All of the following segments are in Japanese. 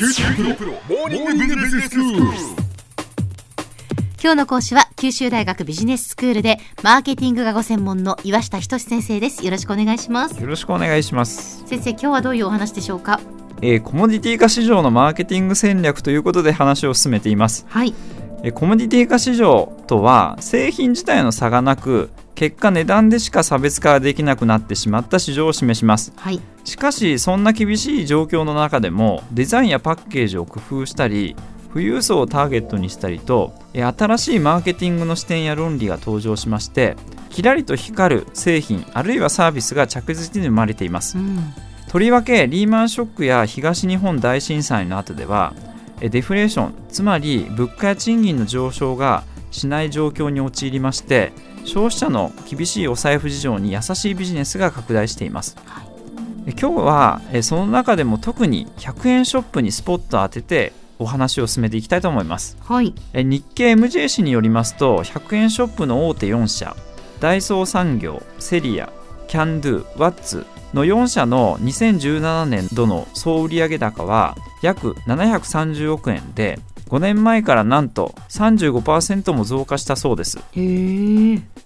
九州大学モーニングビジネススクール。今日の講師は九州大学ビジネススクールでマーケティングがご専門の岩下仁先生です。よろしくお願いします。よろしくお願いします、先生今日はどういうお話でしょうか？えーコモディティ化市場のマーケティング戦略ということで話を進めています、はい。えーコモディティ化市場とは製品自体の差がなく結果値段でしか差別化ができなくなってしまった市場を示します。はい。しかしそんな厳しい状況の中でもデザインやパッケージを工夫したり富裕層をターゲットにしたりとえー新しいマーケティングの視点や論理が登場しましてキラリと光る製品あるいはサービスが着実に生まれています。うん。とりわけリーマンショックや東日本大震災の後ではえデフレーションつまり物価や賃金の上昇がしない状況に陥りまして消費者の厳しいお財布事情に優しいビジネスが拡大しています、はい。え今日はえその中でも特に100円ショップにスポットを当ててお話を進めていきたいと思います。はい。え日経 MJ 誌によりますと100円ショップの大手4社ダイソー産業セリアキャンドゥワッツの4社の2017年度の総売上高は約730億円で5年前からなんと35%も増加したそうです。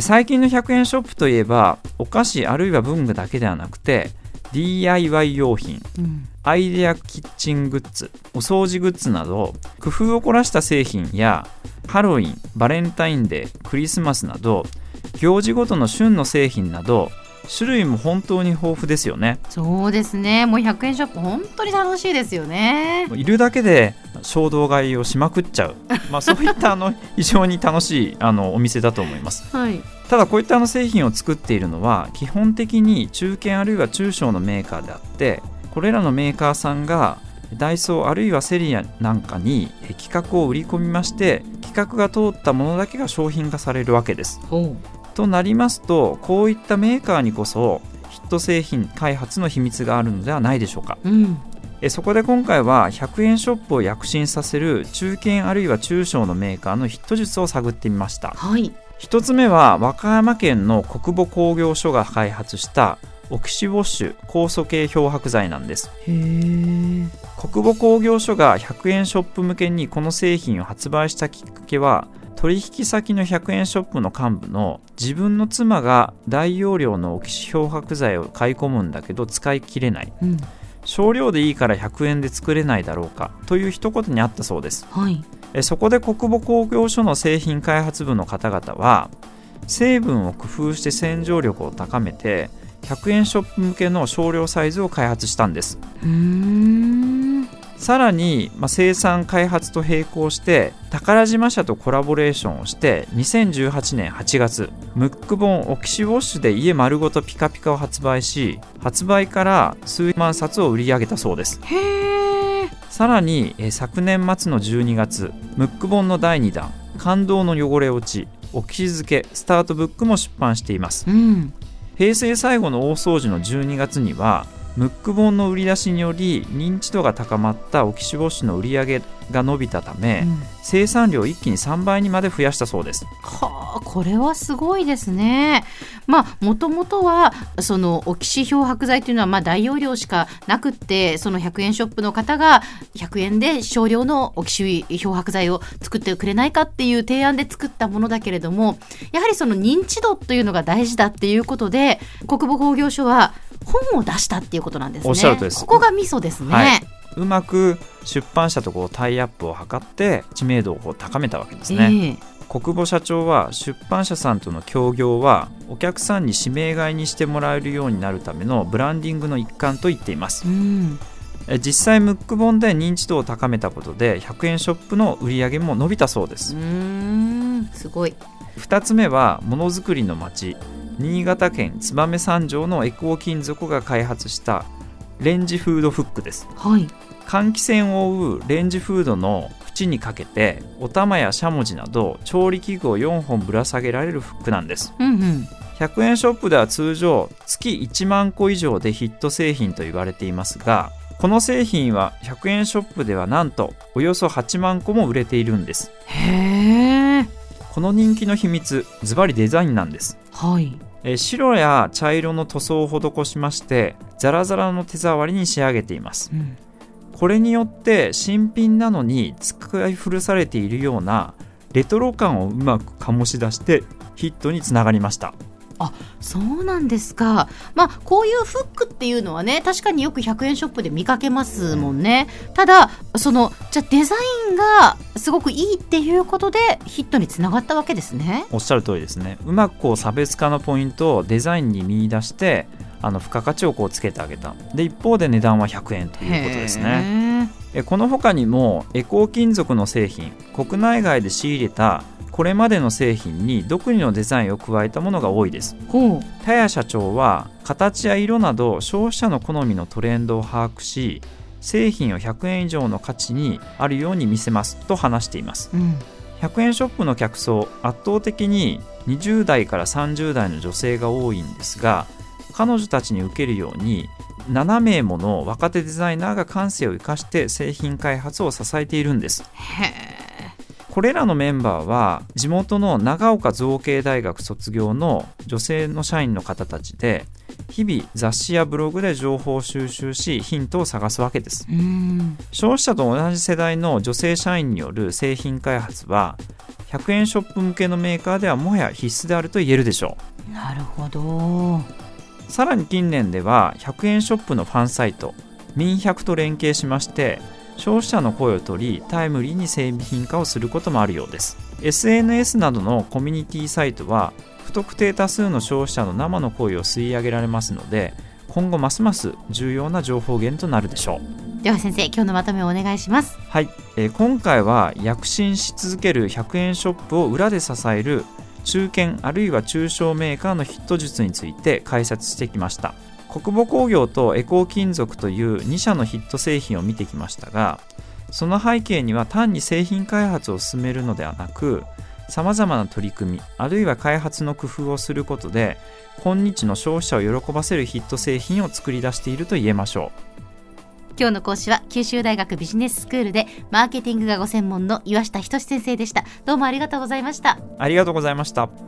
最近の100円ショップといえばお菓子あるいは文具だけではなくて DIY 用品うん。アイデアキッチングッズお掃除グッズなど工夫を凝らした製品やハロウィンバレンタインデークリスマスなど行事ごとの旬の製品など種類も本当に豊富ですよね。そうですね。もう100円ショップ本当に楽しいですよね。いるだけで衝動買いをしまくっちゃう、まあ、そういったあの非常に楽しいあのお店だと思います。はい。ただこういったあの製品を作っているのは基本的に中堅あるいは中小のメーカーであってこれらのメーカーさんがダイソーあるいはセリアなんかにえ企画を売り込みまして企画が通ったものだけが商品化されるわけです。ほとなりますとこういったメーカーにこそヒット製品開発の秘密があるのではないでしょうか。ううんえそこで今回は100円ショップを躍進させる中堅あるいは中小のメーカーのヒット術を探ってみました。はい一つ目は和歌山県の国母工業所が開発したオキシウォッシュ酵素系漂白剤なんですへえ国母工業所が100円ショップ向けにこの製品を発売したきっかけは取引先の100円ショップの幹部の自分の妻が大容量のオキシ漂白剤を買い込むんだけど使い切れない。うん。少量でいいから100円で作れないだろうかという一言にあったそうです。はい。えそこで国母工業所の製品開発部の方々は成分を工夫して洗浄力を高めて100円ショップ向けの少量サイズを開発したんですさらに、まあ、生産開発と並行して宝島社とコラボレーションをして2018年8月ムック本オキシウォッシュで家丸ごとピカピカを発売し発売から数万冊を売り上げたそうです。さらに、えー昨年末の12月ムック本の第2弾「感動の汚れ落ち」「お気づけ」スタートブックも出版しています。うん。平成最後の大掃除の12月にはムック本の売り出しにより認知度が高まったオキシウォッシュの売り上げが伸びたため、うん生産量を一気に3倍にまで増やしたそうですはあこれはすごいですね。まあもともとはそのオキシ漂白剤というのはまあ大容量しかなくってその100円ショップの方が100円で少量のオキシ漂白剤を作ってくれないかっていう提案で作ったものだけれどもやはりその認知度というのが大事だっていうことで国母工業所は本を出したっていうことなんですね。おっしゃるとりです。ここがミソですね。はい。うまく出版社とこうタイアップを図って知名度を高めたわけですね、ええ。国母社長は出版社さんとの協業はお客さんに指名買いにしてもらえるようになるためのブランディングの一環と言っています。うん。え実際ムック本で認知度を高めたことで100円ショップの売り上げも伸びたそうです。すごい。2つ目はものづくりの町新潟県燕三条のエコー金属が開発したレンジフードフックですはい。換気扇を覆うレンジフードの縁にかけてお玉やしゃもじなど調理器具を4本ぶら下げられるフックなんですうんうん。100円ショップでは通常月1万個以上でヒット製品と言われていますがこの製品は100円ショップではなんとおよそ8万個も売れているんですへえ。この人気の秘密ズバリデザインなんですはい。えー白や茶色の塗装を施しましてザラザラの手触りに仕上げていますうん。これによって新品なのに使い古されているようなレトロ感をうまく醸し出してヒットにつながりましたあそうなんですか。まあこういうフックっていうのはね確かによく100円ショップで見かけますもんね。ただそのじゃあデザインがすごくいいっていうことでヒットにつながったわけですね。おっしゃる通りですねうまくこう差別化のポイントをデザインに見出してあの付加価値をこうつけてあげたで一方で値段は100円ということですねこの他にもエコー金属の製品国内外で仕入れたこれまでの製品に独自のデザインを加えたものが多いです。田谷社長は形や色など消費者の好みのトレンドを把握し製品を100円以上の価値にあるように見せますと話しています。うん。100円ショップの客層圧倒的に20代から30代の女性が多いんですが彼女たちに受けるように7名もの若手デザイナーが感性を生かして製品開発を支えているんです。へこれらのメンバーは地元の長岡造形大学卒業の女性の社員の方たちで日々雑誌やブログで情報を収集しヒントを探すわけです。消費者と同じ世代の女性社員による製品開発は100円ショップ向けのメーカーではもはや必須であると言えるでしょう。なるほど。うさらに近年では100円ショップのファンサイト民100と連携しまして消費者の声を取りタイムリーに製品化をすることもあるようです。SNS などのコミュニティサイトは不特定多数の消費者の生の声を吸い上げられますので今後ますます重要な情報源となるでしょう。では先生今日のまとめをお願いします。はい、えー今回は躍進し続ける100円ショップを裏で支える中堅あるいは中小メーカーのヒット術について解説してきました。国母工業とエコー金属という2社のヒット製品を見てきましたがその背景には単に製品開発を進めるのではなくさまざまな取り組みあるいは開発の工夫をすることで今日の消費者を喜ばせるヒット製品を作り出していると言えましょう。今日の講師は九州大学ビジネススクールでマーケティングがご専門の岩下仁先生でした。どうもありがとうございました。ありがとうございました